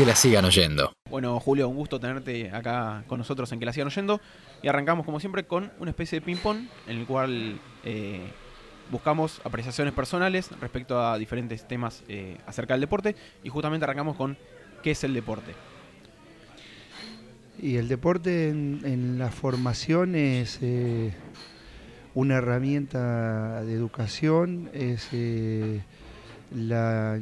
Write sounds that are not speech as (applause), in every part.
Que la sigan oyendo. Bueno, Julio, un gusto tenerte acá con nosotros en Que la sigan oyendo. Y arrancamos, como siempre, con una especie de ping-pong en el cual eh, buscamos apreciaciones personales respecto a diferentes temas eh, acerca del deporte. Y justamente arrancamos con ¿qué es el deporte? Y el deporte en, la formación es eh, una herramienta de educación, es eh, la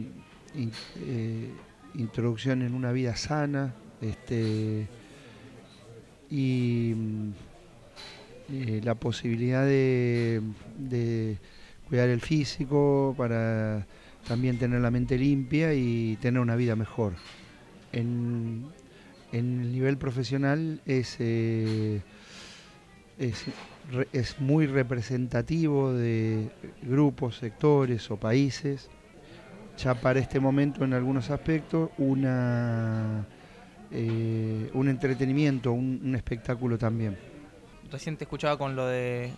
eh, introducción en una vida sana este, y la posibilidad de, cuidar el físico para también tener la mente limpia y tener una vida mejor. En, el nivel profesional es, eh, es, muy representativo de grupos, sectores o países. Ya para este momento en algunos aspectos una, eh, un entretenimiento, un, un espectáculo también. Recién te escuchaba con lo de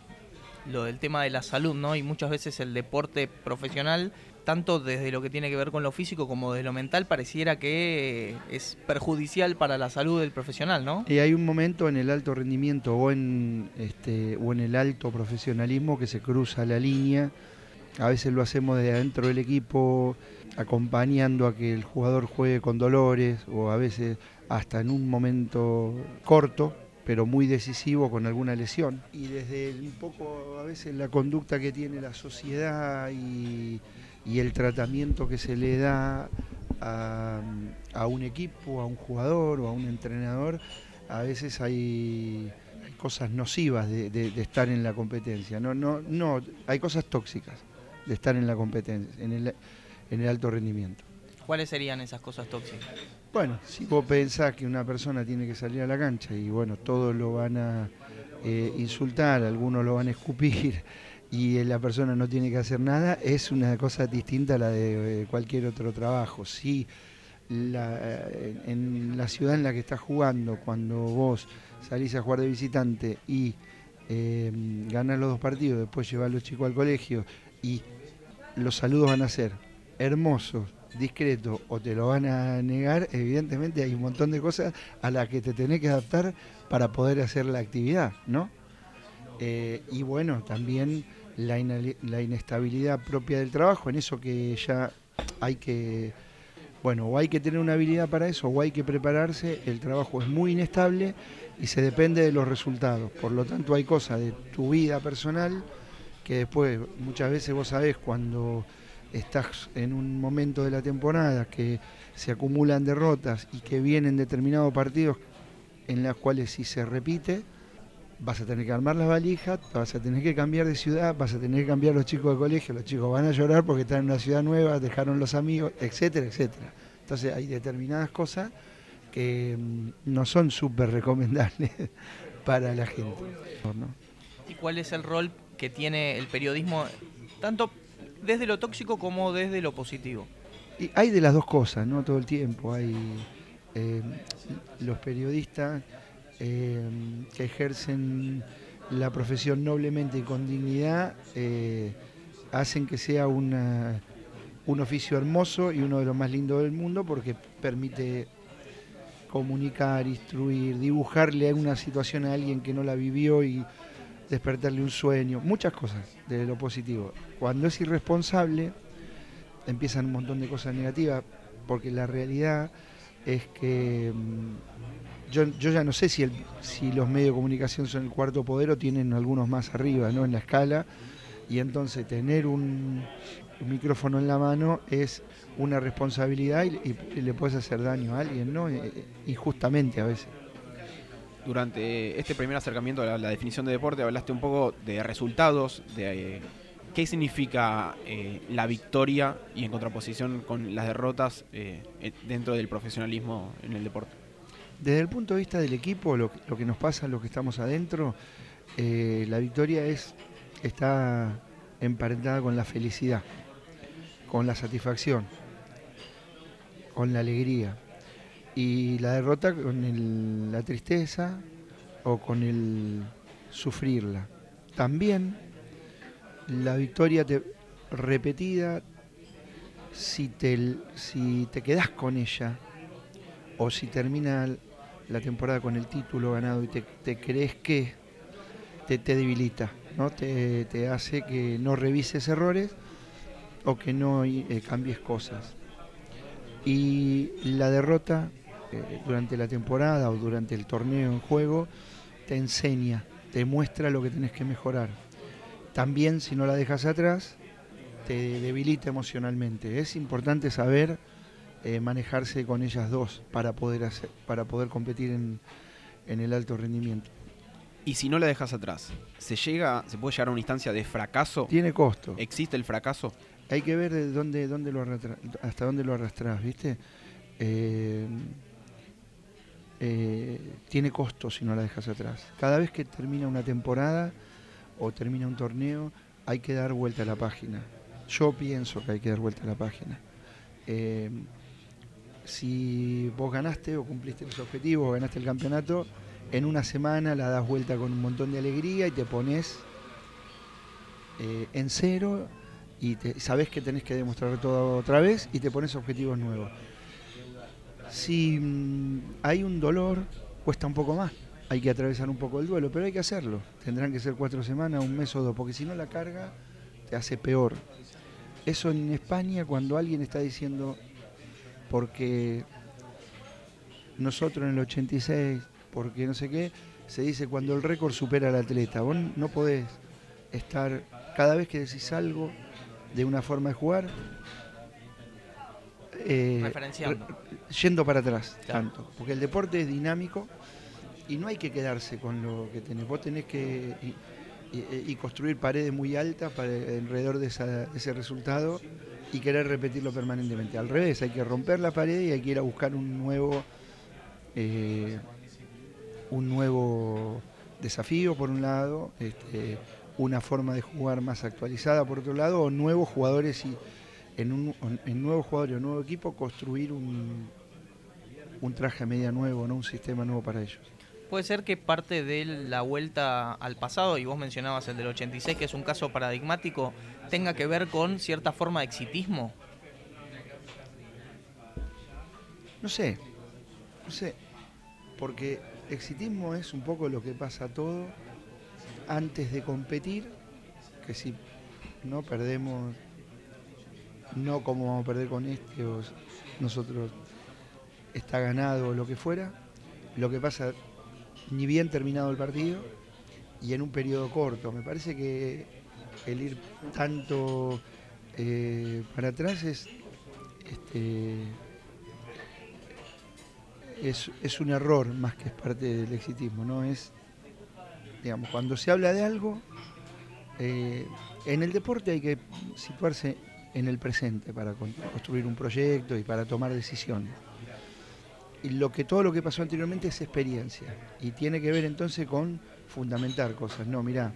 lo del tema de la salud, ¿no? Y muchas veces el deporte profesional tanto desde lo que tiene que ver con lo físico como de lo mental, pareciera que es perjudicial para la salud del profesional, ¿no? Y hay un momento en el alto rendimiento o en, este, o en el alto profesionalismo que se cruza la línea. A veces lo hacemos desde adentro del equipo, acompañando a que el jugador juegue con dolores o a veces hasta en un momento corto, pero muy decisivo con alguna lesión. Y desde un poco a veces la conducta que tiene la sociedad y el tratamiento que se le da a, un equipo, a un jugador o a un entrenador, a veces hay, cosas nocivas de, estar en la competencia. No, no, no, hay cosas tóxicas de estar en la competencia, en el, en el alto rendimiento. ¿Cuáles serían esas cosas tóxicas? Bueno, si vos pensás que una persona tiene que salir a la cancha y bueno, todos lo van a eh, insultar, algunos lo van a escupir, (laughs) y la persona no tiene que hacer nada, es una cosa distinta a la de eh, cualquier otro trabajo. Si eh, en la ciudad en la que estás jugando, cuando vos salís a jugar de visitante y eh, ganás los dos partidos, después llevas a los chicos al colegio y los saludos van a ser hermosos, discretos o te lo van a negar, evidentemente hay un montón de cosas a las que te tenés que adaptar para poder hacer la actividad, ¿no? y bueno, también la, inestabilidad propia del trabajo, en eso que ya hay que, bueno, o hay que tener una habilidad para eso o hay que prepararse, el trabajo es muy inestable y se depende de los resultados. Por lo tanto, hay cosas de tu vida personal que después muchas veces vos sabés cuando estás en un momento de la temporada que se acumulan derrotas y que vienen determinados partidos en los cuales si se repite, vas a tener que armar las valijas, vas a tener que cambiar de ciudad, vas a tener que cambiar los chicos de colegio, los chicos van a llorar porque están en una ciudad nueva, dejaron los amigos, etcétera, etcétera. Entonces hay determinadas cosas que mm, no son súper recomendables (laughs) para la gente. ¿Y cuál es el rol que tiene el periodismo, tanto desde lo tóxico como desde lo positivo? Y hay de las dos cosas, ¿no? Todo el tiempo. Hay eh, los periodistas eh, que ejercen la profesión noblemente y con dignidad, eh, hacen que sea un oficio hermoso y uno de los más lindos del mundo porque permite comunicar, instruir, dibujarle una situación a alguien que no la vivió y despertarle un sueño, muchas cosas de lo positivo. Cuando es irresponsable, empiezan un montón de cosas negativas, porque la realidad es que mm, yo, ya no sé si, el, si los medios de comunicación son el cuarto poder o tienen algunos más arriba ¿no? en la escala. Y entonces tener un, micrófono en la mano es una responsabilidad y, le puedes hacer daño a alguien, ¿no? Injustamente a veces. Durante este primer acercamiento a la, definición de deporte hablaste un poco de resultados, de eh, qué significa la victoria y en contraposición con las derrotas dentro del profesionalismo en el deporte. Desde el punto de vista del equipo, lo, que nos pasa, lo que estamos adentro, eh, la victoria es, está emparentada con la felicidad, con la satisfacción, con la alegría. Y la derrota con la tristeza o con el sufrirla. También la victoria te, repetida, si te, si te quedas con ella, o si termina la temporada con el título ganado y te, crees que te, debilita, ¿no? Te, hace que no revises errores o que no eh, cambies cosas. Y la derrota eh, durante la temporada o durante el torneo en juego te enseña, te muestra lo que tenés que mejorar. También si no la dejas atrás, te debilita emocionalmente. Es importante saber eh, manejarse con ellas dos para poder, hacer, para poder competir en, el alto rendimiento. Y si no la dejas atrás, ¿se llega, se puede llegar a una instancia de fracaso? Tiene costo. ¿Existe el fracaso? Hay que ver de dónde, dónde lo hasta dónde lo arrastras, ¿viste? Eh, eh, tiene costo si no la dejas atrás. Cada vez que termina una temporada o termina un torneo, hay que dar vuelta a la página. Yo pienso que hay que dar vuelta a la página. Eh, si vos ganaste o cumpliste los objetivos o ganaste el campeonato, en una semana la das vuelta con un montón de alegría y te pones eh, en cero y sabes que tenés que demostrar todo otra vez y te pones objetivos nuevos. Si mm, hay un dolor, cuesta un poco más. Hay que atravesar un poco el duelo, pero hay que hacerlo. Tendrán que ser cuatro semanas, un mes o dos, porque si no la carga te hace peor. Eso en España cuando alguien está diciendo, porque nosotros en el 86, porque no sé qué, se dice cuando el récord supera al atleta. Vos no podés estar, cada vez que decís algo de una forma de jugar, eh, yendo para atrás, tanto. Porque el deporte es dinámico y no hay que quedarse con lo que tenés. Vos tenés que y, construir paredes muy altas para, alrededor de, ese resultado y querer repetirlo permanentemente. Al revés, hay que romper la pared y hay que ir a buscar un nuevo, eh, un nuevo desafío por un lado, este, una forma de jugar más actualizada por otro lado, o nuevos jugadores y en un en nuevo jugador y un nuevo equipo construir un, un traje media nuevo, no un sistema nuevo para ellos. Puede ser que parte de la vuelta al pasado, y vos mencionabas el del 86, que es un caso paradigmático, tenga que ver con cierta forma de exitismo. No sé, no sé, porque exitismo es un poco lo que pasa todo antes de competir, que si no perdemos, no como vamos a perder con este o nosotros está ganado o lo que fuera, lo que pasa ni bien terminado el partido y en un periodo corto. Me parece que el ir tanto eh, para atrás es, este, es, un error más que es parte del exitismo, ¿no? Es, digamos, cuando se habla de algo, eh, en el deporte hay que situarse en el presente para construir un proyecto y para tomar decisiones y lo que todo lo que pasó anteriormente es experiencia y tiene que ver entonces con fundamentar cosas. No, mira,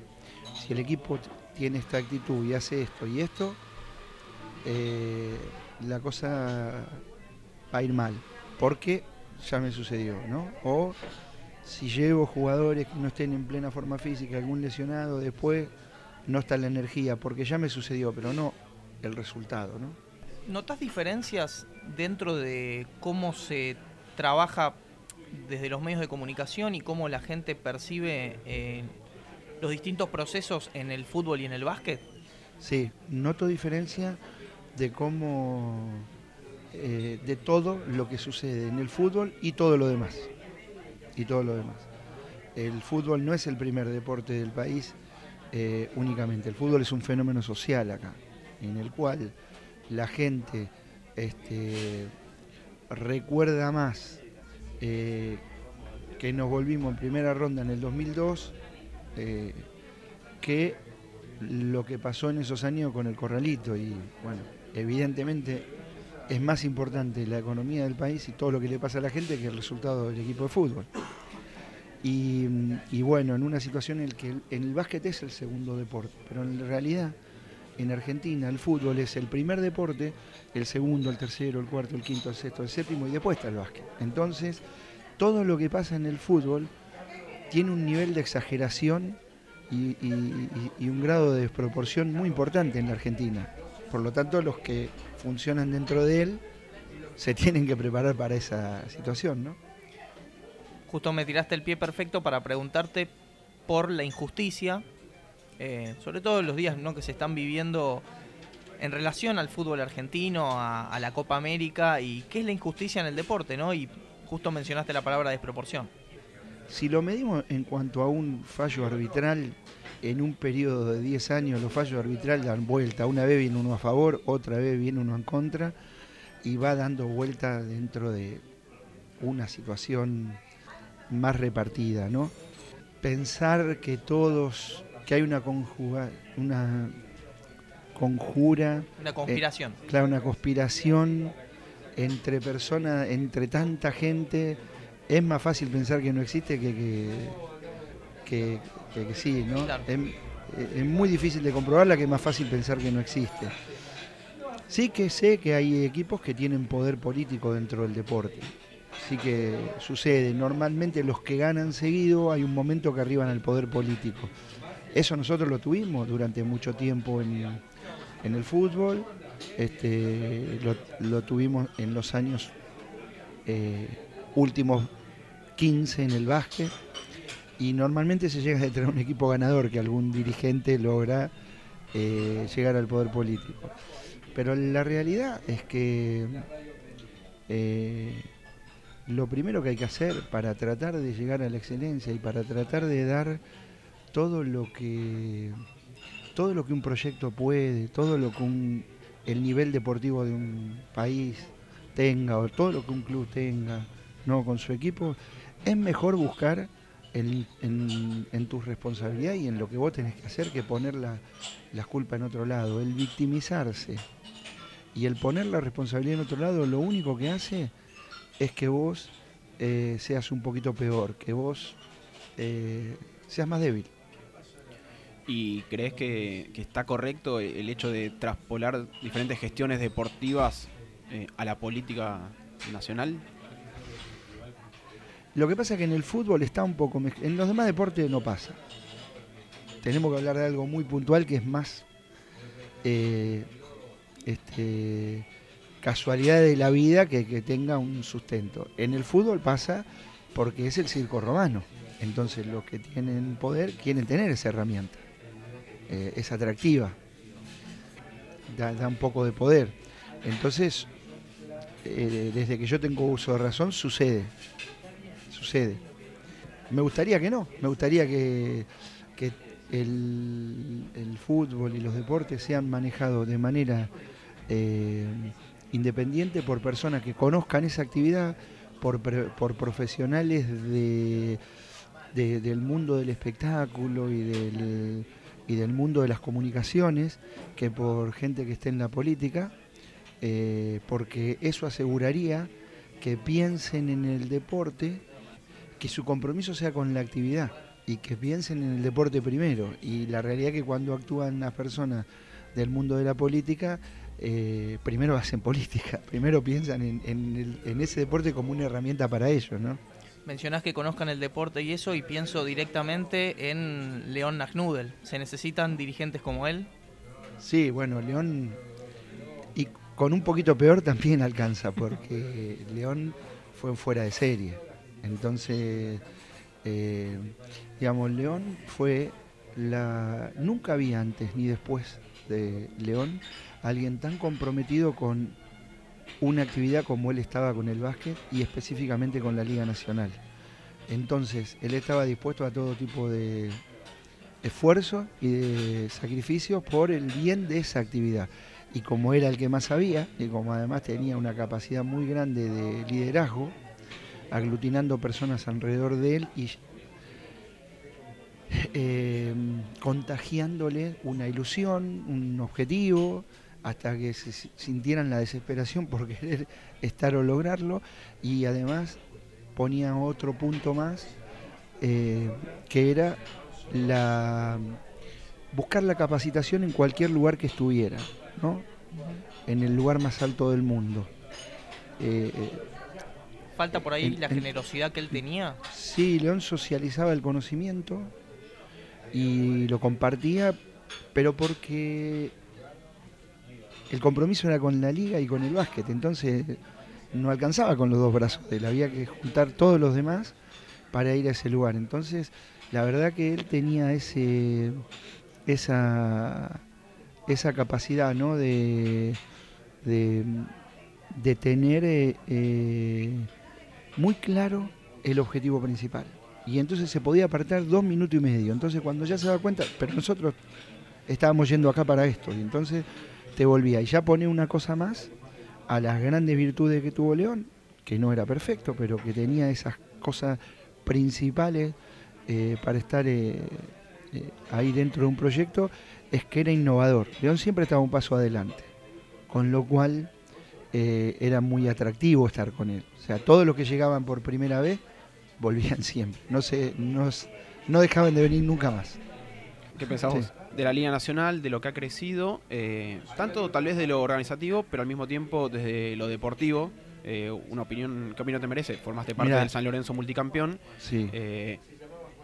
si el equipo tiene esta actitud y hace esto y esto, eh, la cosa va a ir mal, porque ya me sucedió, ¿no? O si llevo jugadores que no estén en plena forma física, algún lesionado, después no está la energía, porque ya me sucedió, pero no el resultado, ¿no? ¿Notas diferencias dentro de cómo se trabaja desde los medios de comunicación y cómo la gente percibe eh, los distintos procesos en el fútbol y en el básquet? Sí, noto diferencia de cómo, eh, de todo lo que sucede en el fútbol y todo lo demás. Y todo lo demás. El fútbol no es el primer deporte del país eh, únicamente. El fútbol es un fenómeno social acá, en el cual la gente este, recuerda más eh, que nos volvimos en primera ronda en el 2002 eh, que lo que pasó en esos años con el corralito. Y bueno, evidentemente es más importante la economía del país y todo lo que le pasa a la gente que el resultado del equipo de fútbol. Y, bueno, en una situación en la que en el básquet es el segundo deporte, pero en realidad en Argentina el fútbol es el primer deporte, el segundo, el tercero, el cuarto, el quinto, el sexto, el séptimo y después está el básquet. Entonces, todo lo que pasa en el fútbol tiene un nivel de exageración y, un grado de desproporción muy importante en la Argentina. Por lo tanto, los que funcionan dentro de él se tienen que preparar para esa situación, ¿no? Justo me tiraste el pie perfecto para preguntarte por la injusticia, eh, sobre todo los días ¿no? que se están viviendo en relación al fútbol argentino, a, la Copa América y qué es la injusticia en el deporte, ¿no? Y justo mencionaste la palabra desproporción. Si lo medimos en cuanto a un fallo arbitral, en un periodo de 10 años los fallos arbitrales dan vuelta. Una vez viene uno a favor, otra vez viene uno en contra y va dando vuelta dentro de una situación más repartida, ¿no? Pensar que todos, que hay una conjuga, una conjura. Una conspiración. Eh, claro, una conspiración entre personas, entre tanta gente. Es más fácil pensar que no existe que que, que, sí, ¿no? Es, muy difícil de comprobarla que es más fácil pensar que no existe. Sí que sé que hay equipos que tienen poder político dentro del deporte. Sí que sucede. Normalmente los que ganan seguido hay un momento que arriban al poder político. Eso nosotros lo tuvimos durante mucho tiempo en, en el fútbol, este, lo, tuvimos en los años eh, últimos 15 en el básquet y normalmente se llega a tener un equipo ganador que algún dirigente logra eh, llegar al poder político. Pero la realidad es que eh, lo primero que hay que hacer para tratar de llegar a la excelencia y para tratar de dar todo lo que todo lo que un proyecto puede, todo lo que el nivel deportivo de un país tenga o todo lo que un club tenga no con su equipo, es mejor buscar en, en, tu responsabilidad y en lo que vos tenés que hacer que poner la, culpa en otro lado. El victimizarse y el poner la responsabilidad en otro lado lo único que hace es que vos eh, seas un poquito peor, que vos eh, seas más débil. ¿Y crees que, está correcto el hecho de traspolar diferentes gestiones deportivas eh, a la política nacional? Lo que pasa es que en el fútbol está un poco... En los demás deportes no pasa. Tenemos que hablar de algo muy puntual que es más eh, este, casualidad de la vida que, que tenga un sustento. En el fútbol pasa porque es el circo romano. Entonces los que tienen poder quieren tener esa herramienta. Eh, es atractiva, da, un poco de poder. Entonces, eh, desde que yo tengo uso de razón, sucede, sucede. Me gustaría que no, me gustaría que, el, fútbol y los deportes sean manejados de manera eh, independiente por personas que conozcan esa actividad, por, por profesionales de, del mundo del espectáculo y del y del mundo de las comunicaciones que por gente que esté en la política, eh, porque eso aseguraría que piensen en el deporte, que su compromiso sea con la actividad y que piensen en el deporte primero. Y la realidad es que cuando actúan las personas del mundo de la política, eh, primero hacen (laughs) política, primero piensan en, en ese deporte como una herramienta para ellos, ¿no? Mencionás que conozcan el deporte y eso, y pienso directamente en León Nagnudel. ¿Se necesitan dirigentes como él? Sí, bueno, León, y con un poquito peor también alcanza, porque (laughs) León fue fuera de serie. Entonces, eh, digamos, León fue la. Nunca había antes ni después de León alguien tan comprometido con una actividad como él estaba con el básquet y específicamente con la Liga Nacional. Entonces, él estaba dispuesto a todo tipo de esfuerzo y de sacrificios por el bien de esa actividad. Y como era el que más sabía, y como además tenía una capacidad muy grande de liderazgo, aglutinando personas alrededor de él y eh, contagiándole una ilusión, un objetivo, hasta que se sintieran la desesperación por (laughs) querer estar o lograrlo y además ponía otro punto más eh, que era la buscar la capacitación en cualquier lugar que estuviera, ¿no? en el lugar más alto del mundo. Eh, eh, ¿Falta por ahí la generosidad que él tenía? Sí, León socializaba el conocimiento y lo compartía, pero porque el compromiso era con la liga y con el básquet. Entonces, no alcanzaba con los dos brazos de él, había que juntar todos los demás para ir a ese lugar. Entonces, la verdad que él tenía ese, esa, esa capacidad ¿no? de, de, tener eh, eh, muy claro el objetivo principal. Y entonces se podía apartar dos minutos y medio. Entonces cuando ya se da cuenta, pero nosotros estábamos yendo acá para esto, y entonces te volvía. Y ya pone una cosa más a las grandes virtudes que tuvo León, que no era perfecto, pero que tenía esas cosas principales eh, para estar eh, eh, ahí dentro de un proyecto, es que era innovador. León siempre estaba un paso adelante, con lo cual era muy atractivo estar con él. O sea, todos los que llegaban por primera vez volvían (laughs) siempre. No, se, no, no dejaban de venir nunca más. ¿Qué pensamos? De la Liga Nacional, de lo que ha crecido, tanto tal vez de lo organizativo, pero al mismo tiempo desde lo deportivo, eh, una opinión, ¿qué opinión te merece? Formaste parte del San Lorenzo multicampeón. Sí. Eh,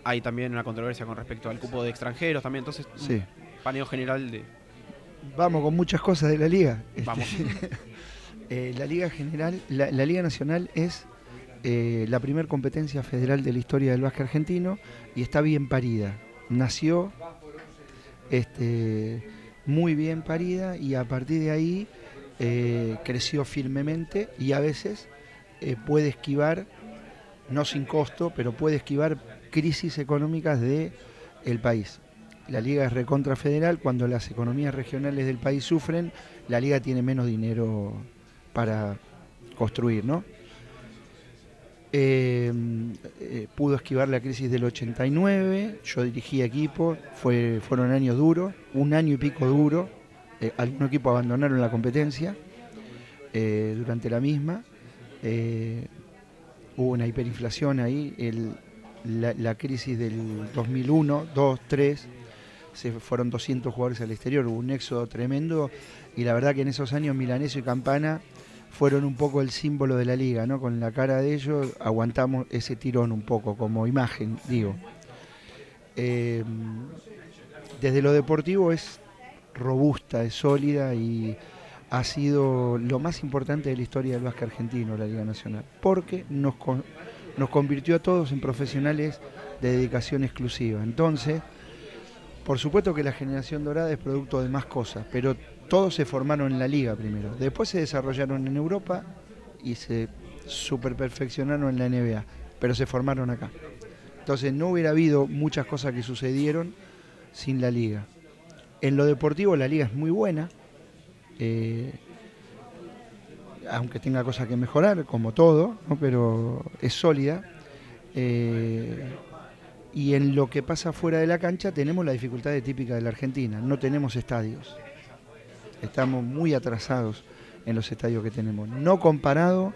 hay también una controversia con respecto al cupo de extranjeros también, entonces, sí. paneo general de... Vamos con muchas cosas de la liga. Vamos. (laughs) Eh, la liga general, la, liga nacional es la primera competencia federal de la historia del básquet argentino y está bien parida. Nació este, muy bien parida y a partir de ahí eh, creció firmemente y a veces eh, puede esquivar, no sin costo, pero puede esquivar crisis económicas del el país. La liga es recontra federal, cuando las economías regionales del país sufren, la liga tiene menos dinero para construir, ¿no? Eh, pudo esquivar la crisis del 89, yo dirigí equipo, fue, fueron años duros, un año y pico duro, eh, algunos equipos abandonaron la competencia eh, durante la misma. Hubo una hiperinflación ahí, la, crisis del 2001, 2, 3, se fueron 200 jugadores al exterior, hubo un éxodo tremendo y la verdad que en esos años Milanesio y Campana fueron un poco el símbolo de la liga, ¿no? Con la cara de ellos aguantamos ese tirón un poco, como imagen, digo. desde lo deportivo es robusta, es sólida y ha sido lo más importante de la historia del básquet argentino, la Liga Nacional, porque nos, nos convirtió a todos en profesionales de dedicación exclusiva. Entonces, por supuesto que la generación dorada es producto de más cosas, pero todos se formaron en la liga primero, después se desarrollaron en Europa y se super perfeccionaron en la NBA, pero se formaron acá. Entonces no hubiera habido muchas cosas que sucedieron sin la liga. En lo deportivo la liga es muy buena, eh, aunque tenga cosas que mejorar, como todo, pero es sólida. Eh, y en lo que pasa fuera de la cancha tenemos la dificultad típica de la Argentina, no tenemos estadios. Estamos muy atrasados en los estadios que tenemos, no comparado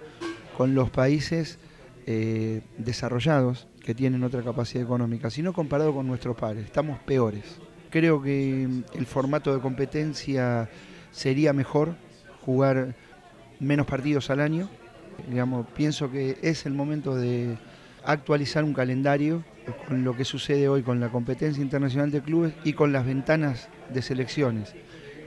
con los países eh, desarrollados que tienen otra capacidad económica, sino comparado con nuestros pares, estamos peores creo que el formato de competencia sería mejor jugar menos partidos al año. Digamos, pienso que es el momento de actualizar un calendario con lo que sucede hoy con la competencia internacional de clubes y con las ventanas de selecciones.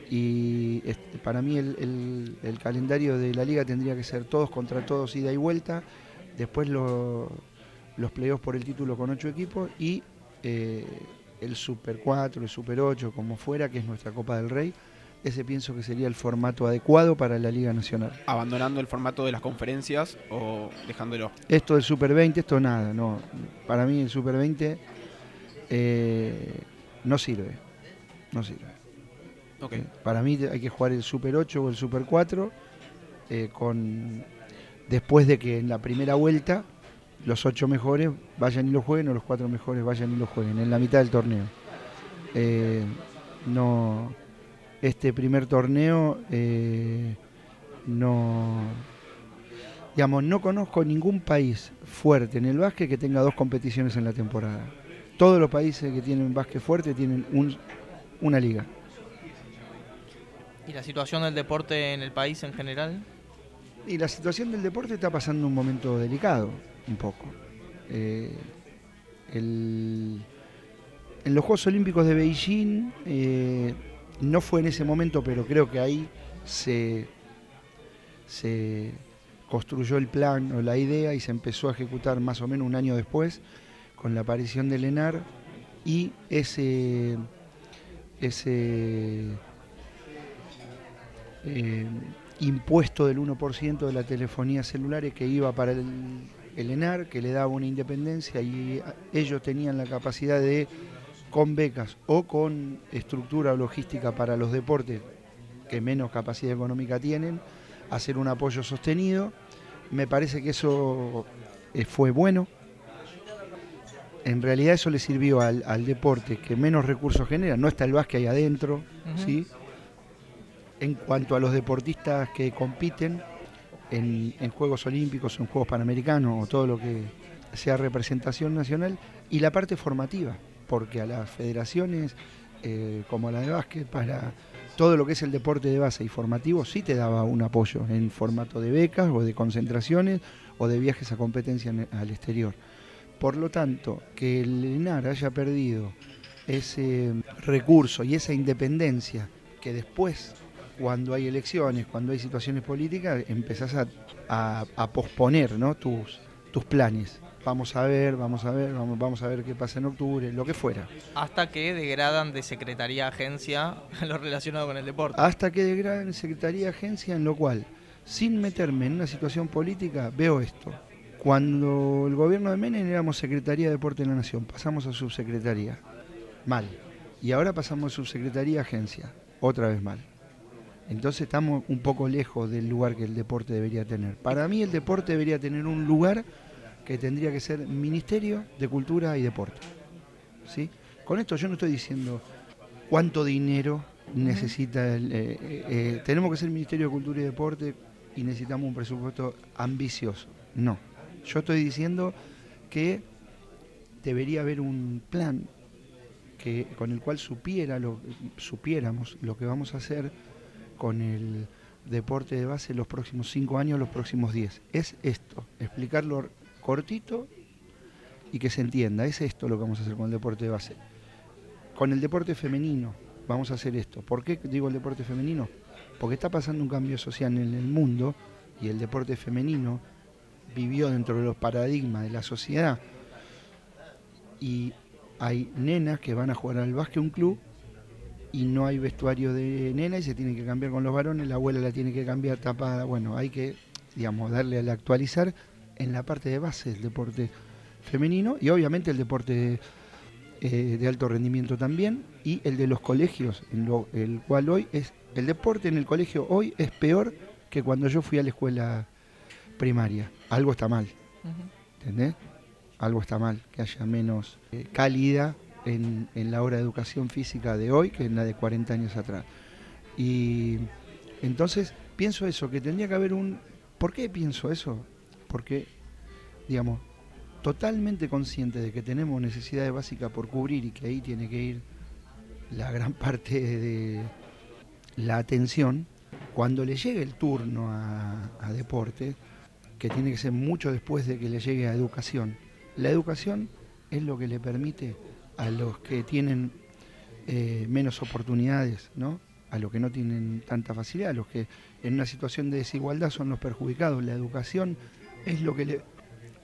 Y para mí el, calendario de la liga tendría que ser todos contra todos, ida y vuelta, después los playoffs por el título con ocho equipos y eh, el Super 4, el Super 8, como fuera, que es nuestra Copa del Rey, ese pienso que sería el formato adecuado para la Liga Nacional. ¿Abandonando el formato de las conferencias o dejándolo? Esto del Super 20, esto nada, no. Para mí el Super 20 eh, no sirve. No sirve. Okay. Eh, para mí hay que jugar el Super 8 o el Super 4 eh, con después de que en la primera vuelta los ocho mejores vayan y lo jueguen o los cuatro mejores vayan y lo jueguen en la mitad del torneo. Eh, no, este primer torneo eh, no, digamos, no conozco ningún país fuerte en el básquet que tenga dos competiciones en la temporada. Todos los países que tienen básquet fuerte tienen una liga. ¿Y la situación del deporte en el país en general? Y la situación del deporte está pasando un momento delicado un poco. Eh, en los Juegos Olímpicos de Beijing eh, no fue en ese momento, pero creo que ahí se, se construyó el plan o la idea y se empezó a ejecutar más o menos un año después con la aparición del ENAR y ese, ese eh, impuesto del 1% de la telefonía celular que iba para el ENAR, que le daba una independencia y ellos tenían la capacidad de, con becas o con estructura logística para los deportes que menos capacidad económica tienen, hacer un apoyo sostenido. Me parece que eso eh, fue bueno. En realidad eso le sirvió al, deporte que menos recursos genera. No está el básquet ahí adentro, ¿sí? En cuanto a los deportistas que compiten en, Juegos Olímpicos, en Juegos Panamericanos o todo lo que sea representación nacional, y la parte formativa, porque a las federaciones eh, como la de básquet, para todo lo que es el deporte de base y formativo sí te daba un apoyo en formato de becas o de concentraciones o de viajes a competencia al exterior. Por lo tanto, que el ENAR haya perdido ese recurso y esa independencia que después, cuando hay elecciones, cuando hay situaciones políticas, empezás a, posponer ¿no? tus, tus planes vamos a ver, vamos a ver, vamos, vamos a ver qué pasa en octubre, lo que fuera. Hasta que degradan de secretaría a agencia (laughs) lo relacionado con el deporte. Hasta que degradan de secretaría a agencia, en lo cual, sin meterme en una situación política, veo esto. Cuando el gobierno de Menem éramos Secretaría de Deporte de la Nación, pasamos a subsecretaría, mal. Y ahora pasamos a subsecretaría a agencia, otra vez mal. Entonces estamos un poco lejos del lugar que el deporte debería tener. Para mí el deporte debería tener un lugar que tendría que ser Ministerio de Cultura y Deporte. ¿sí? Con esto yo no estoy diciendo cuánto dinero necesita el... Eh, eh, eh, tenemos que ser Ministerio de Cultura y Deporte y necesitamos un presupuesto ambicioso. No. Yo estoy diciendo que debería haber un plan que, con el cual supiera lo, supiéramos lo que vamos a hacer con el deporte de base los próximos cinco años, los próximos diez. Es esto, explicarlo cortito y que se entienda. Es esto lo que vamos a hacer con el deporte de base. Con el deporte femenino vamos a hacer esto. ¿Por qué digo el deporte femenino? Porque está pasando un cambio social en el mundo y el deporte femenino vivió dentro de los paradigmas de la sociedad. Y hay nenas que van a jugar al básquet un club y no hay vestuario de nena y se tiene que cambiar con los varones, la abuela la tiene que cambiar tapada. Bueno, hay que, digamos, darle al actualizar en la parte de base del deporte femenino y obviamente el deporte eh, de alto rendimiento también y el de los colegios, en lo, el cual hoy es el deporte en el colegio hoy es peor que cuando yo fui a la escuela primaria. Algo está mal, ¿entendés? Algo está mal, que haya menos eh, cálida en, en la hora de educación física de hoy que en la de 40 años atrás. Y entonces pienso eso, que tendría que haber un... ¿Por qué pienso eso? Porque, digamos, totalmente consciente de que tenemos necesidades básicas por cubrir y que ahí tiene que ir la gran (laughs) parte de la atención, cuando le llegue el turno a, deporte, que tiene que ser mucho después de que le llegue a educación, la educación es lo que le permite a los que tienen eh, menos oportunidades, ¿no? a los que no tienen tanta facilidad, a los que en una situación de desigualdad son los perjudicados. La educación es lo que le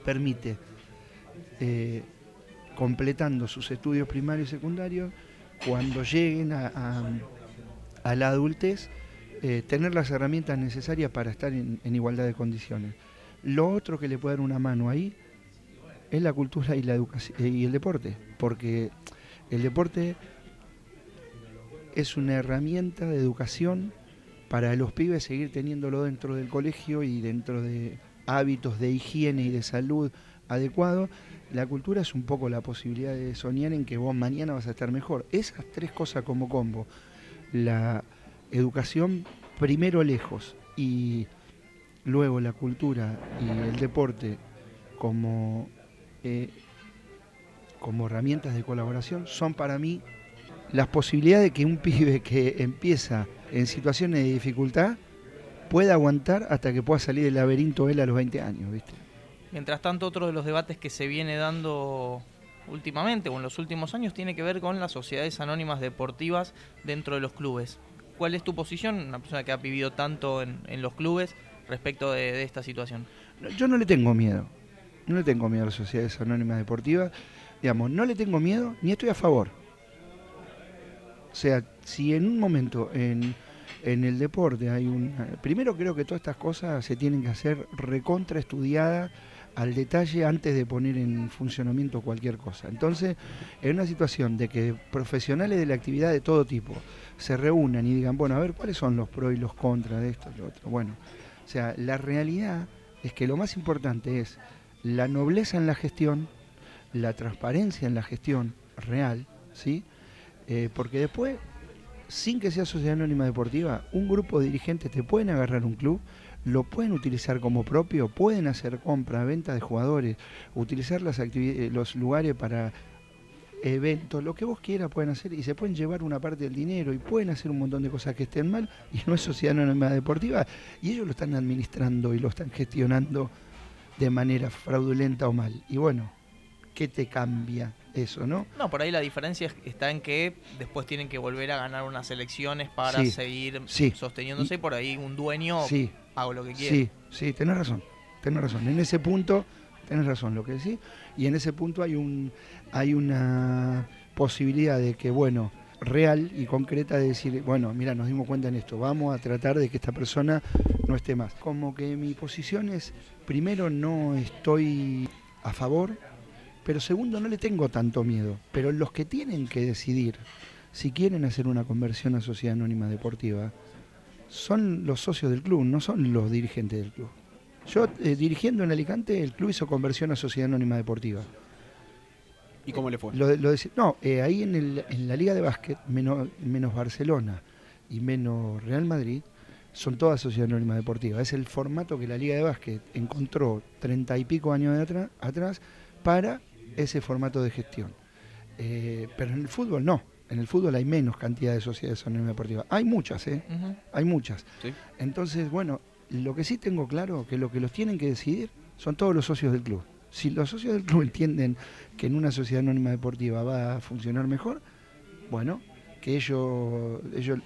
permite, eh, completando sus estudios primarios y secundarios, cuando lleguen a, la adultez, eh, tener las herramientas necesarias para estar en, igualdad de condiciones. Lo otro que le puede dar una mano ahí es la cultura y, la educación, y el deporte, porque el deporte es una herramienta de educación para los pibes seguir teniéndolo dentro del colegio y dentro de hábitos de higiene y de salud adecuados, la cultura es un poco la posibilidad de soñar en que vos mañana vas a estar mejor. Esas tres cosas como combo, la educación primero lejos y luego la cultura y el deporte como, eh, como herramientas de colaboración, son para mí las posibilidades de que un (laughs) pibe que empieza en situaciones de dificultad puede aguantar hasta que pueda salir del laberinto él a los 20 años, ¿viste? Mientras tanto, otro de los debates que se viene dando últimamente o en los últimos años tiene que ver con las sociedades anónimas deportivas dentro de los clubes. ¿Cuál es tu posición? Una persona que ha vivido tanto en, los clubes, respecto de, de esta situación. No, Yo no le tengo miedo. No le tengo miedo a las sociedades anónimas deportivas. Digamos, no le tengo miedo ni estoy a favor. O sea, si en un momento en, en el deporte hay un... Primero creo que todas estas cosas se tienen que hacer recontra estudiadas al detalle antes de poner en funcionamiento cualquier cosa. Entonces, en una situación de que profesionales de la actividad de todo tipo se reúnan y digan, bueno, a ver, ¿cuáles son los pros y los contras de esto y lo otro? Bueno, o sea, la realidad es que lo más importante es la nobleza en la gestión, la transparencia en la gestión real, ¿sí? Eh, porque después, sin que sea sociedad anónima deportiva, un grupo de dirigentes te pueden agarrar un club, lo pueden utilizar como propio, pueden hacer compra, venta de jugadores, utilizar las eh, los lugares para eventos, lo que vos quieras pueden hacer y se pueden llevar una parte del dinero y pueden hacer un montón de cosas que estén mal y no es sociedad anónima deportiva y ellos lo están administrando y lo están gestionando de manera fraudulenta o mal. Y bueno, ¿qué te cambia eso, no? No, por ahí la diferencia es- está en que después tienen que volver a ganar unas elecciones para Sí, seguir sí. sosteniéndose. y por ahí un dueño Sí, hago lo que quiero. sí, sí, tenés razón, tenés razón. En ese punto tenés razón lo que decís y en ese punto hay un hay una posibilidad de que bueno real y concreta de decir bueno mira nos dimos cuenta en esto vamos a tratar de que esta persona no esté más como que mi posición es primero no estoy a favor pero segundo no le tengo tanto miedo pero los que tienen que decidir si quieren hacer una conversión a sociedad anónima deportiva son los socios del club, no son los dirigentes del club. Yo, eh, dirigiendo en Alicante, el club hizo conversión a Sociedad Anónima Deportiva. ¿Y cómo le fue? Lo, de- lo de- no, eh, ahí en, el- en la Liga de Básquet, menos, menos Barcelona y menos Real Madrid, son todas Sociedad Anónima Deportiva. Es el formato que la Liga de Básquet encontró treinta y pico años de atrás para ese formato de gestión. Eh, pero en el fútbol no. En el fútbol hay menos cantidad de sociedades anónimas deportivas. Hay muchas, ¿eh? Hay muchas. Sí. Entonces, bueno, lo que sí tengo claro que lo que los tienen que decidir son todos los socios del club. Si los socios del club entienden que en una sociedad anónima deportiva va a funcionar mejor, bueno, que ellos, ellos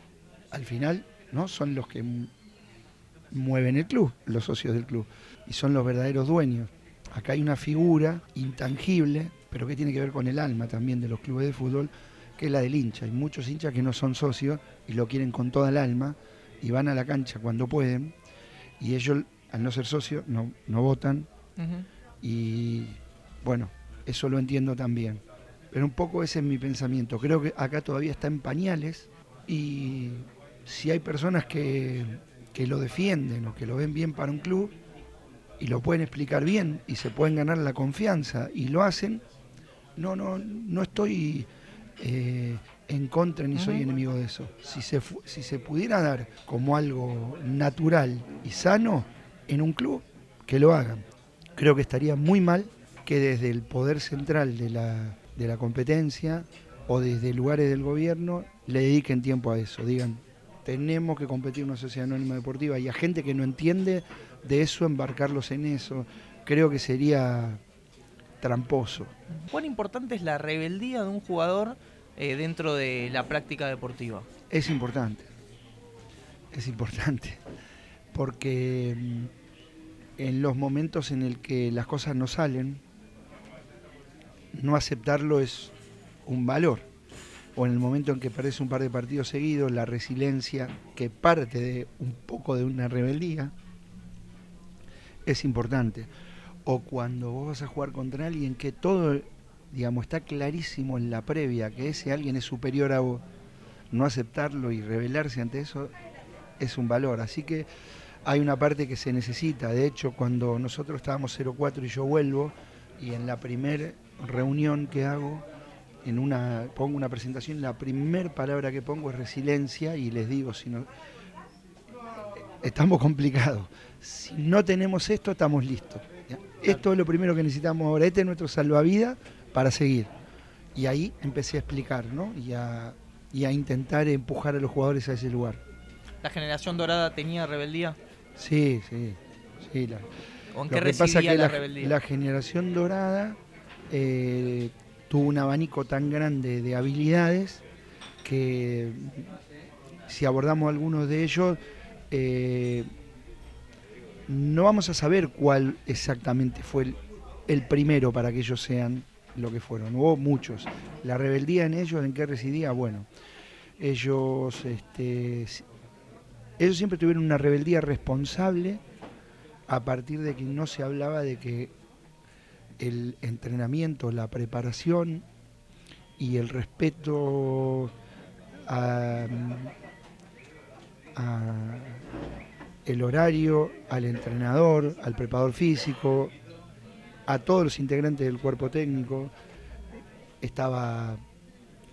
al final no son los que mu- mueven el club, los socios del club, y son los verdaderos dueños. Acá hay una figura intangible, pero que tiene que ver con el alma también de los clubes de fútbol, que es la del hincha. Hay muchos hinchas que no son socios y lo quieren con toda el alma y van a la cancha cuando pueden y ellos, al no ser socios, no, no votan y bueno, eso lo entiendo también. Pero un poco ese es mi pensamiento. Creo que acá todavía está en pañales y si hay personas que, que lo defienden o que lo ven bien para un club y lo pueden explicar bien y se pueden ganar la confianza y lo hacen, no, no, no estoy eh, en contra ni soy enemigo de eso. Si se, si se pudiera dar como algo natural y sano en un club, que lo hagan. Creo que estaría muy mal que desde el poder central de la, de la competencia o desde lugares del gobierno le dediquen tiempo a eso. Digan, tenemos que competir en una sociedad anónima deportiva y a gente que no entiende de eso embarcarlos en eso. Creo que sería tramposo. ¿Cuán importante es la rebeldía de un jugador eh, dentro de la práctica deportiva? Es importante. Es importante. Porque mm, en los momentos en el que las cosas no salen, no aceptarlo es un valor. O en el momento en que perdés un par de partidos seguidos, la resiliencia, que parte de un poco de una rebeldía, es importante. O cuando vos vas a jugar contra alguien que todo, digamos, está clarísimo en la previa, que ese alguien es superior a vos, no aceptarlo y rebelarse ante eso es un valor. Así que hay una parte que se necesita. De hecho, cuando nosotros estábamos 0-4 y yo vuelvo, y en la primera reunión que hago, en una, pongo una presentación, la primera palabra que pongo es resiliencia y les digo, si no, estamos complicados. Si no tenemos esto, estamos listos. ¿ya? Esto es lo primero que necesitamos ahora. Este es nuestro salvavidas para seguir. Y ahí empecé a explicar, ¿no? Y a, y a intentar empujar a los jugadores a ese lugar. ¿La generación dorada tenía rebeldía? Sí, sí, sí. La, ¿O en lo qué que pasa que la, la, rebeldía? la generación dorada eh, tuvo un abanico tan grande de habilidades que si abordamos algunos de ellos, eh, no vamos a saber cuál exactamente fue el, primero para que ellos sean lo que fueron. Hubo muchos. La rebeldía en ellos, ¿en qué residía? Bueno, ellos, este, ellos siempre tuvieron una rebeldía responsable a partir de que no se hablaba de que el entrenamiento, la preparación y el respeto a, a el horario, al entrenador, al preparador físico, a todos los integrantes del cuerpo técnico, estaba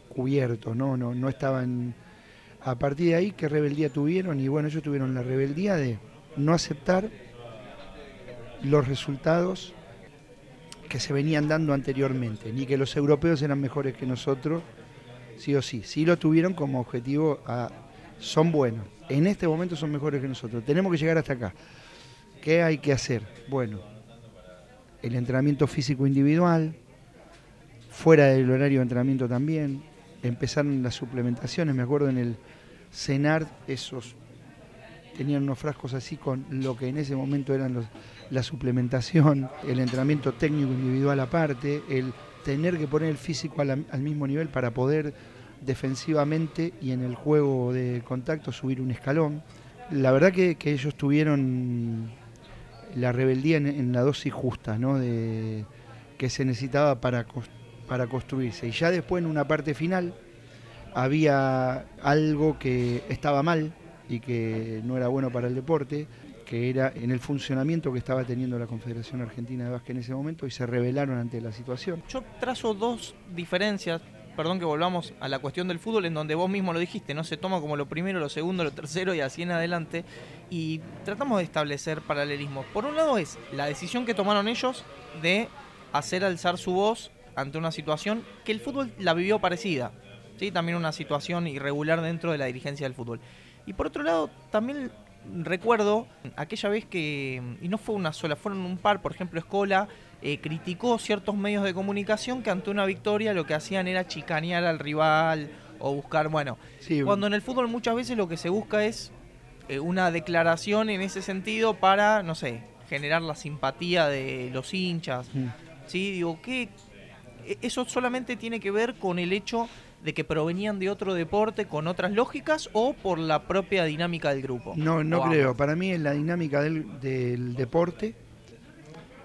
cubierto, no, no, no estaban. A partir de ahí, ¿qué rebeldía tuvieron? Y bueno, ellos tuvieron la rebeldía de no aceptar los resultados que se venían dando anteriormente, ni que los europeos eran mejores que nosotros, sí o sí. Sí lo tuvieron como objetivo a son buenos. En este momento son mejores que nosotros. Tenemos que llegar hasta acá. ¿Qué hay que hacer? Bueno, el entrenamiento físico individual, fuera del horario de entrenamiento también, empezaron las suplementaciones, me acuerdo en el CENAR, esos tenían unos frascos así con lo que en ese momento eran los, la suplementación, el entrenamiento técnico individual aparte, el tener que poner el físico al, al mismo nivel para poder defensivamente y en el juego de contacto subir un escalón. La verdad que, que ellos tuvieron la rebeldía en, la dosis justa, ¿no? De, que se necesitaba para, para construirse. Y ya después en una parte final había algo que estaba mal y que no era bueno para el deporte, que era en el funcionamiento que estaba teniendo la Confederación Argentina de Básquet en ese momento y se rebelaron ante la situación. Yo trazo dos diferencias perdón que volvamos a la cuestión del fútbol, en donde vos mismo lo dijiste, no se toma como lo primero, lo segundo, lo tercero y así en adelante. Y tratamos de establecer paralelismos. Por un lado es la decisión que tomaron ellos de hacer alzar su voz ante una situación que el fútbol la vivió parecida. ¿sí? También una situación irregular dentro de la dirigencia del fútbol. Y por otro lado, también recuerdo aquella vez que, y no fue una sola, fueron un par, por ejemplo, Escola eh, criticó ciertos medios de comunicación que ante una victoria lo que hacían era chicanear al rival o buscar, bueno, cuando en el fútbol muchas veces lo que se busca es eh, una declaración en ese sentido para, no sé, generar la simpatía de los hinchas. Mm. Sí, digo, que eso solamente tiene que ver con el hecho de que provenían de otro deporte con otras lógicas o por la propia dinámica del grupo? No, no creo. Para mí es la dinámica del, del deporte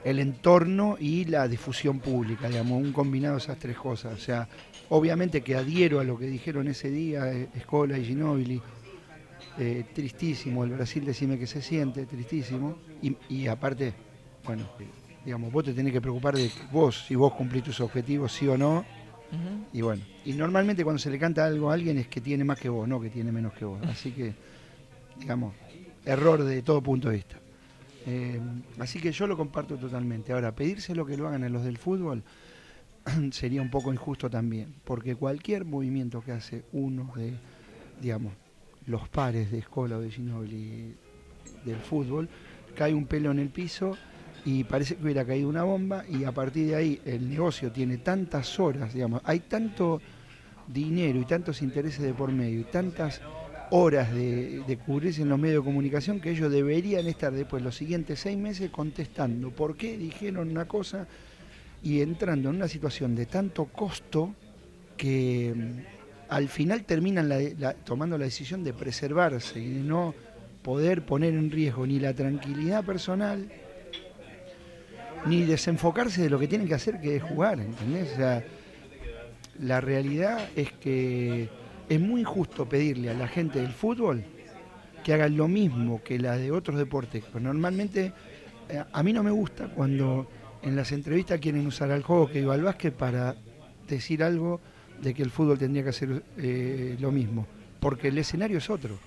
el entorno y la difusión pública, digamos, un combinado de esas tres cosas. O sea, obviamente que adhiero a lo que dijeron ese día eh, Escola y Ginóbili, eh, tristísimo, el Brasil decime que se siente, tristísimo, y, aparte, bueno, digamos, vos te tenés que preocupar de vos, si vos cumplís tus objetivos, sí o no, y bueno, y normalmente cuando se le canta algo a alguien es que tiene más que vos, no que tiene menos que vos, así que, digamos, error de todo punto de vista. Eh, así que yo lo comparto totalmente. Ahora, pedírselo que lo hagan a los del fútbol (clears throat) sería un poco injusto también, porque cualquier movimiento que hace uno de, digamos, los pares de Escola o de Ginobili del fútbol, cae un pelo en el piso y parece que hubiera caído una bomba y a partir de ahí el negocio tiene tantas horas, digamos, hay tanto dinero y tantos intereses de por medio y tantas horas de, cubrirse en los medios de comunicación que ellos deberían estar después los siguientes seis meses contestando por qué dijeron una cosa y entrando en una situación de tanto costo que mm, al final terminan tomando la decisión de preservarse y de no poder poner en riesgo ni la tranquilidad personal ni desenfocarse de lo que tienen que hacer que es jugar, ¿entendés? O sea, la realidad es que es muy injusto pedirle a la gente del fútbol que hagan lo mismo que la de otros deportes. Pero normalmente eh, a mí no me gusta cuando en las entrevistas quieren usar al hockey o al básquet para decir algo de que el fútbol tendría que hacer eh, lo mismo, porque el escenario es otro.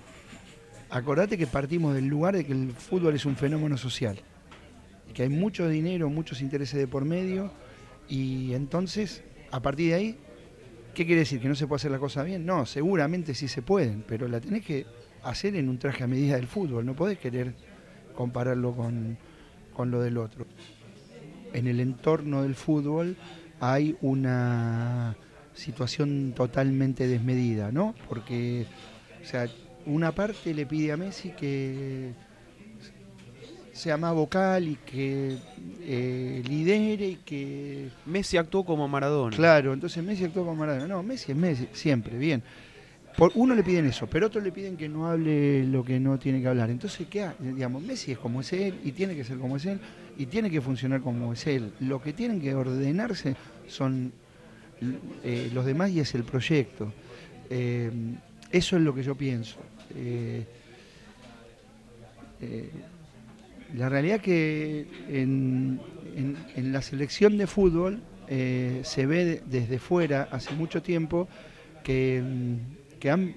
Acordate que partimos del lugar de que el fútbol es un fenómeno social, que hay mucho dinero, muchos intereses de por medio, y entonces, a partir de ahí, ¿Qué quiere decir? ¿Que no se puede hacer la cosa bien? No, seguramente sí se pueden, pero la tenés que hacer en un traje a medida del fútbol, no podés querer compararlo con, lo del otro. En el entorno del fútbol hay una situación totalmente desmedida, ¿no? Porque, o sea, una parte le pide a Messi que sea más vocal y que eh, lidere y que... Messi actuó como Maradona. Claro, entonces Messi actuó como Maradona. No, Messi es Messi, siempre, bien. Por uno le piden eso, pero otro le piden que no hable lo que no tiene que hablar. Entonces, ¿qué ha- Digamos, Messi es como es él y tiene que ser como es él y tiene que funcionar como es él. Lo que tienen que ordenarse son eh, los demás y es el proyecto. Eh, eso es lo que yo pienso. Eh, la realidad que en, la selección de fútbol eh, se ve de- desde fuera hace mucho tiempo que, mm, que han,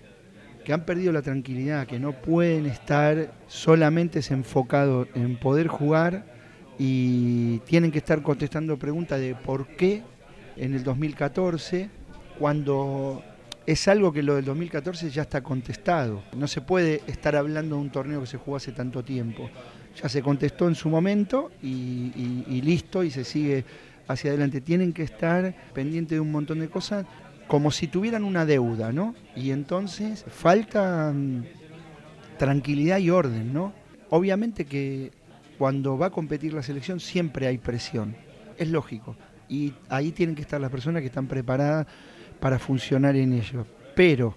que han perdido la tranquilidad, que no pueden estar solamente enfocados en poder jugar y tienen que estar contestando preguntas de por qué en el 2014, cuando es algo que lo del 2014 ya está contestado. No se puede estar hablando de un torneo que se jugó hace tanto tiempo. Ya se contestó en su momento y, listo y se sigue hacia adelante. Tienen que estar pendientes de un montón de cosas como si tuvieran una deuda, ¿no? Y entonces falta mm, tranquilidad y orden, ¿no? Obviamente que cuando va a competir la selección siempre hay presión, es lógico. Y ahí tienen que estar las personas que están preparadas para funcionar en ello. Pero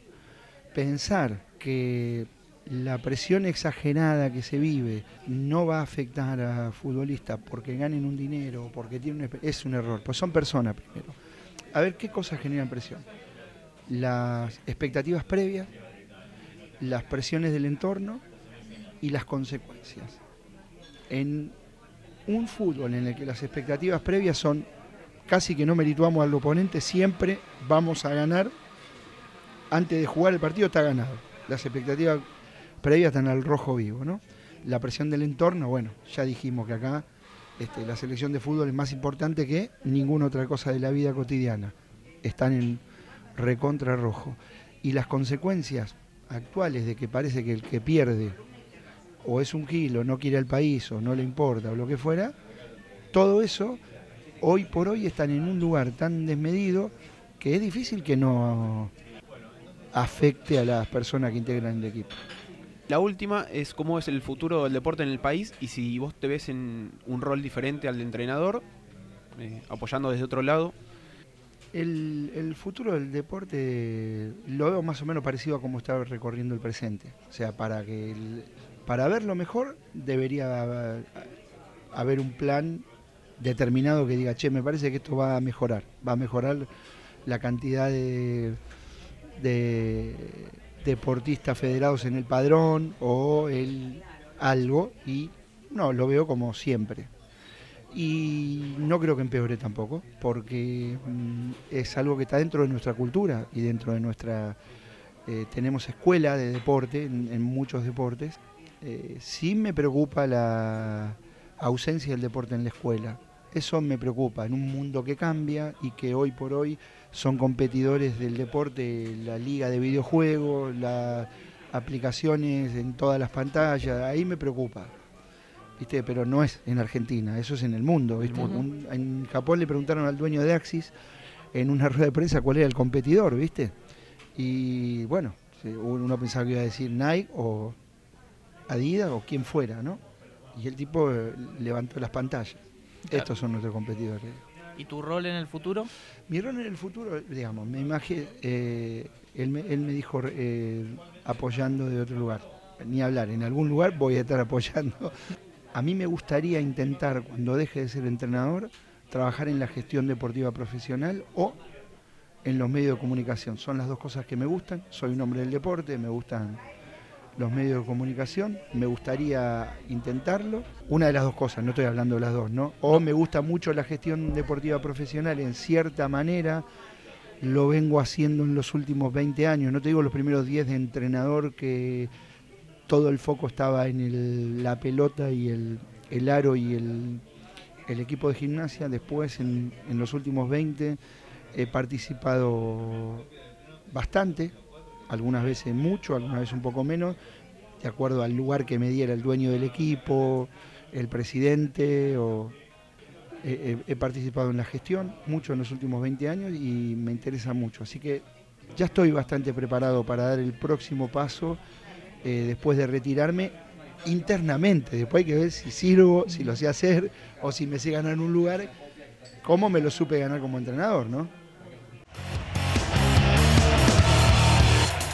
pensar que la presión exagerada que se vive no va a afectar a futbolistas porque ganen un dinero o porque tienen exper- es un error, pues son personas primero. A ver qué cosas generan presión. Las expectativas previas, las presiones del entorno y las consecuencias. En un fútbol en el que las expectativas previas son casi que no merituamos al oponente, siempre vamos a ganar. Antes de jugar el partido está ganado. Las expectativas previas están al rojo vivo, ¿no? La presión del entorno, bueno, ya dijimos que acá este, la selección de fútbol es más importante que ninguna otra cosa de la vida cotidiana. Están en recontra rojo. Y las consecuencias actuales de que parece que el que pierde o es un kilo, no quiere al país o no le importa o lo que fuera, todo eso hoy por hoy están en un lugar tan desmedido que es difícil que no afecte a las personas que integran el equipo. La última es cómo es el futuro del deporte en el país y si vos te ves en un rol diferente al de entrenador, eh, apoyando desde otro lado. El, futuro del deporte lo veo más o menos parecido a cómo está recorriendo el presente. O sea, para que para verlo mejor debería haber- haber un plan determinado que diga, che, me parece que esto va a mejorar, va a mejorar la cantidad de, de deportistas federados en el padrón o el algo y no, lo veo como siempre. Y no creo que empeore tampoco, porque mm, es algo que está dentro de nuestra cultura y dentro de nuestra... eh, tenemos escuela de deporte en, muchos deportes. Eh, sí me preocupa la ausencia del deporte en la escuela. Eso me preocupa, en un mundo que cambia y que hoy por hoy son competidores del deporte, la liga de videojuegos, las aplicaciones en todas las pantallas, ahí me preocupa. ¿viste? Pero no es en Argentina, eso es en el mundo. ¿viste? mundo. Un- en Japón le preguntaron al dueño de Axis en una (laughs) rueda de prensa cuál era el competidor, ¿viste? Y bueno, uno pensaba que iba a decir Nike o Adidas o quien fuera, ¿no? Y el tipo eh, levantó las pantallas. Claro. Estos son nuestros competidores. ¿Y tu rol en el futuro? Mi rol en el futuro, digamos, me imagino, él, me, él me dijo eh, apoyando de otro lugar. Ni hablar, en algún lugar voy a estar (laughs) apoyando. A mí me gustaría intentar, cuando deje de ser entrenador, trabajar en la gestión deportiva profesional o en los medios de comunicación. Son las dos cosas que me gustan. Soy un hombre del deporte, me gustan los medios de comunicación, me gustaría intentarlo. Una de las dos cosas, no estoy hablando de las dos, ¿no? O me gusta mucho la gestión deportiva profesional en cierta manera, lo vengo haciendo en los últimos 20 años, no te digo los primeros 10 de entrenador que todo el foco estaba en el- la pelota y el, el aro y el, el equipo de gimnasia, después en, en los últimos 20 he participado bastante, algunas veces mucho, algunas veces un poco menos, de acuerdo al lugar que me diera el dueño del equipo, el presidente, o he, he- he participado en la gestión mucho en los últimos 20 años y me interesa mucho. Así que ya estoy bastante preparado para dar el próximo paso eh, después de retirarme internamente. Después hay que ver si sirvo, si lo sé hacer o si me sé ganar un lugar, cómo me lo supe ganar como entrenador, ¿no?